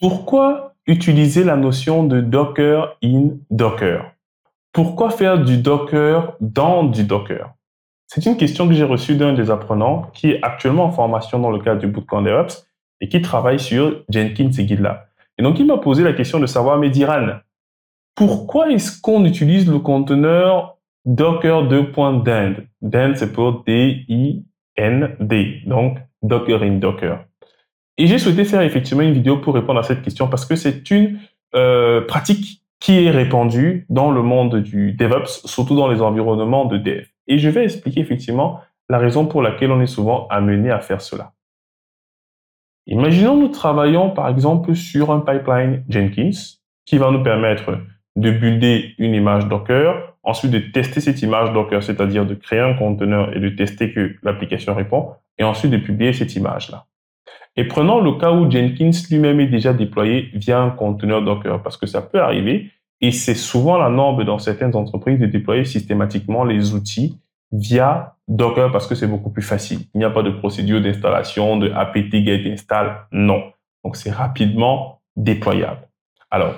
Pourquoi utiliser la notion de Docker in Docker? Pourquoi faire du Docker dans du Docker? C'est une question que j'ai reçue d'un des apprenants qui est actuellement en formation dans le cadre du Bootcamp DevOps et qui travaille sur Jenkins et GitLab. Et donc, il m'a posé la question de savoir, mais Diran, pourquoi est-ce qu'on utilise le conteneur Docker 2.dend Dend, c'est pour D-I-N-D, donc Docker in Docker. Et j'ai souhaité faire effectivement une vidéo pour répondre à cette question parce que c'est une euh, pratique qui est répandue dans le monde du DevOps, surtout dans les environnements de dev. Et je vais expliquer effectivement la raison pour laquelle on est souvent amené à faire cela. Imaginons nous travaillons par exemple sur un pipeline Jenkins qui va nous permettre de builder une image Docker, ensuite de tester cette image Docker, c'est-à-dire de créer un conteneur et de tester que l'application répond, et ensuite de publier cette image-là. Et prenons le cas où Jenkins lui-même est déjà déployé via un conteneur Docker, parce que ça peut arriver, et c'est souvent la norme dans certaines entreprises de déployer systématiquement les outils via Docker parce que c'est beaucoup plus facile. Il n'y a pas de procédure d'installation, de apt get install, non. Donc c'est rapidement déployable. Alors,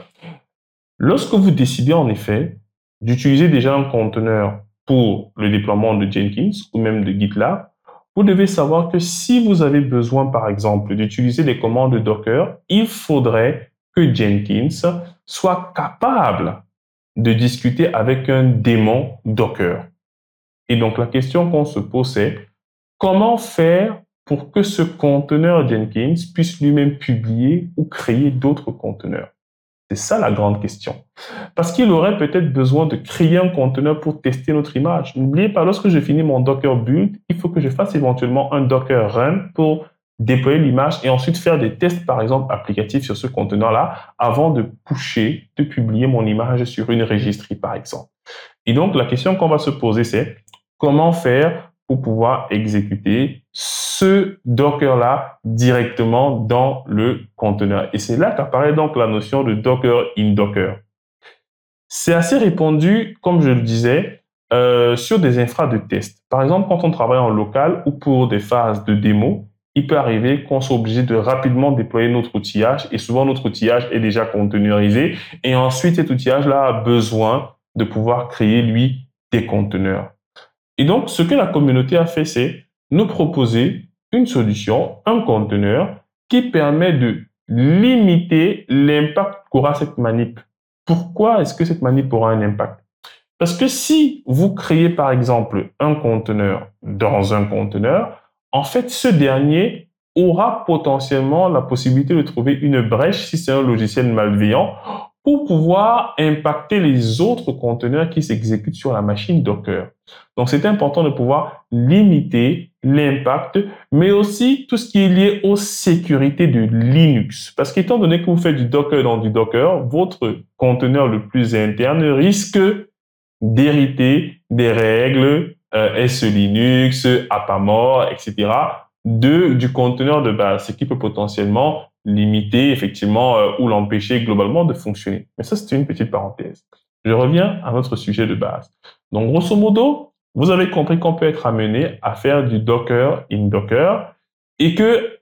lorsque vous décidez en effet d'utiliser déjà un conteneur pour le déploiement de Jenkins ou même de GitLab, vous devez savoir que si vous avez besoin, par exemple, d'utiliser les commandes Docker, il faudrait que Jenkins soit capable de discuter avec un démon Docker. Et donc la question qu'on se pose, c'est comment faire pour que ce conteneur Jenkins puisse lui-même publier ou créer d'autres conteneurs? C'est ça la grande question. Parce qu'il aurait peut-être besoin de créer un conteneur pour tester notre image. N'oubliez pas, lorsque je finis mon Docker build, il faut que je fasse éventuellement un Docker run pour déployer l'image et ensuite faire des tests, par exemple, applicatifs sur ce conteneur-là avant de pusher, de publier mon image sur une registrie, par exemple. Et donc, la question qu'on va se poser, c'est comment faire pour pouvoir exécuter ce Docker-là directement dans le conteneur. Et c'est là qu'apparaît donc la notion de Docker in Docker. C'est assez répandu, comme je le disais, euh, sur des infras de test. Par exemple, quand on travaille en local ou pour des phases de démo, il peut arriver qu'on soit obligé de rapidement déployer notre outillage et souvent notre outillage est déjà containerisé et ensuite cet outillage-là a besoin de pouvoir créer, lui, des conteneurs. Et donc, ce que la communauté a fait, c'est nous proposer une solution, un conteneur qui permet de limiter l'impact qu'aura cette manip. Pourquoi est-ce que cette manip aura un impact? Parce que si vous créez par exemple un conteneur dans un conteneur, en fait, ce dernier aura potentiellement la possibilité de trouver une brèche si c'est un logiciel malveillant pour pouvoir impacter les autres conteneurs qui s'exécutent sur la machine Docker. Donc, c'est important de pouvoir limiter l'impact, mais aussi tout ce qui est lié aux sécurités de Linux. Parce qu'étant donné que vous faites du Docker dans du Docker, votre conteneur le plus interne risque d'hériter des règles euh, SE Linux, AppAmor, etc. de du conteneur de base, ce qui peut potentiellement limiter effectivement euh, ou l'empêcher globalement de fonctionner. Mais ça, c'est une petite parenthèse. Je reviens à notre sujet de base. Donc, grosso modo, vous avez compris qu'on peut être amené à faire du Docker in Docker et que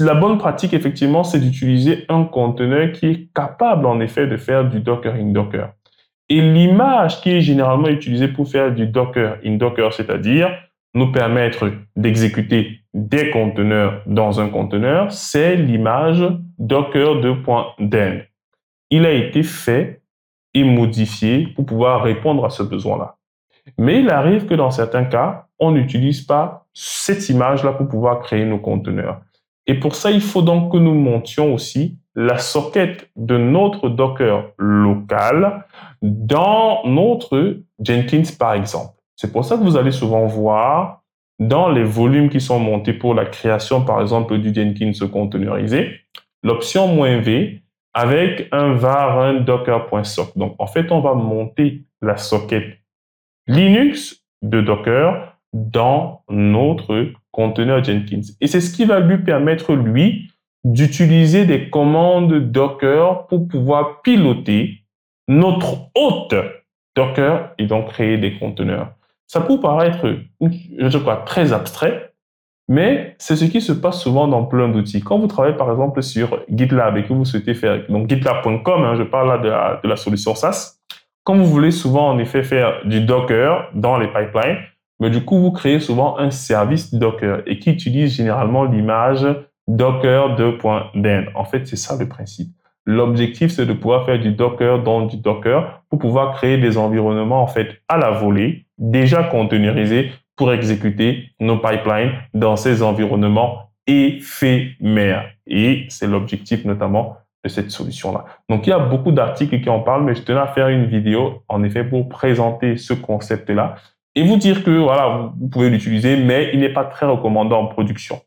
la bonne pratique, effectivement, c'est d'utiliser un conteneur qui est capable, en effet, de faire du Docker in Docker. Et l'image qui est généralement utilisée pour faire du Docker in Docker, c'est-à-dire nous permettre d'exécuter des conteneurs dans un conteneur, c'est l'image docker 2.den. Il a été fait et modifié pour pouvoir répondre à ce besoin-là. Mais il arrive que dans certains cas, on n'utilise pas cette image-là pour pouvoir créer nos conteneurs. Et pour ça, il faut donc que nous montions aussi la socket de notre Docker local dans notre Jenkins, par exemple. C'est pour ça que vous allez souvent voir dans les volumes qui sont montés pour la création, par exemple, du Jenkins containerisé, l'option "-v" avec un var un docker.sock. Donc, en fait, on va monter la socket Linux de Docker dans notre conteneur Jenkins. Et c'est ce qui va lui permettre, lui, d'utiliser des commandes Docker pour pouvoir piloter notre hôte Docker et donc créer des conteneurs. Ça peut paraître, je crois, très abstrait, Mais c'est ce qui se passe souvent dans plein d'outils. Quand vous travaillez par exemple sur GitLab et que vous souhaitez faire, donc GitLab.com, hein, je parle là de la, de la solution SaaS, quand vous voulez souvent en effet faire du Docker dans les pipelines, mais du coup vous créez souvent un service Docker et qui utilise généralement l'image Docker 2.den. En fait, c'est ça le principe. L'objectif, c'est de pouvoir faire du Docker dans du Docker pour pouvoir créer des environnements en fait à la volée, déjà containerisés pour exécuter nos pipelines dans ces environnements éphémères. Et c'est l'objectif notamment de cette solution-là. Donc, il y a beaucoup d'articles qui en parlent, mais je tenais à faire une vidéo, en effet, pour présenter ce concept-là et vous dire que, voilà, vous pouvez l'utiliser, mais il n'est pas très recommandé en production.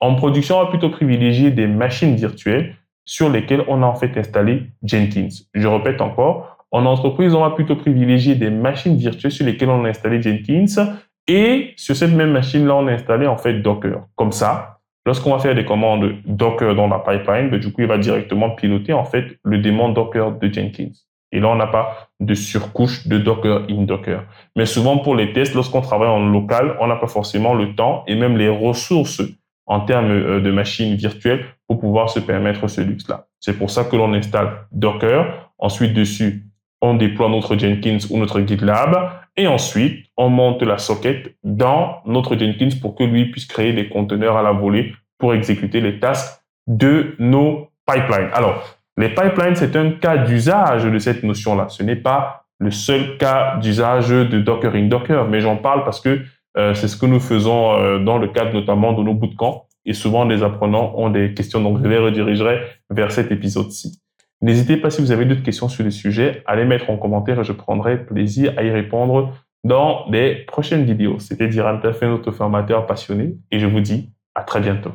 En production, on va plutôt privilégier des machines virtuelles sur lesquelles on a en fait installé Jenkins. Je répète encore, en entreprise, on va plutôt privilégier des machines virtuelles sur lesquelles on a installé Jenkins et sur cette même machine-là, on a installé en fait Docker. Comme ça, lorsqu'on va faire des commandes Docker dans la pipeline, ben, du coup, il va directement piloter en fait le démon Docker de Jenkins. Et là, on n'a pas de surcouche de Docker in Docker. Mais souvent, pour les tests, lorsqu'on travaille en local, on n'a pas forcément le temps et même les ressources en termes euh, de machines virtuelles pour pouvoir se permettre ce luxe-là. C'est pour ça que l'on installe Docker. Ensuite, dessus, on déploie notre Jenkins ou notre GitLab et ensuite on monte la socket dans notre Jenkins pour que lui puisse créer des conteneurs à la volée pour exécuter les tasks de nos pipelines. Alors, les pipelines, c'est un cas d'usage de cette notion-là. Ce n'est pas le seul cas d'usage de Docker in Docker, mais j'en parle parce que c'est ce que nous faisons euh, dans le cadre notamment de nos bootcamps et souvent les apprenants ont des questions, donc je les redirigerai vers cet épisode-ci. N'hésitez pas si vous avez d'autres questions sur le sujet à les mettre en commentaire et je prendrai plaisir à y répondre dans des prochaines vidéos. C'était Diran Tafé, notre formateur passionné et je vous dis à très bientôt.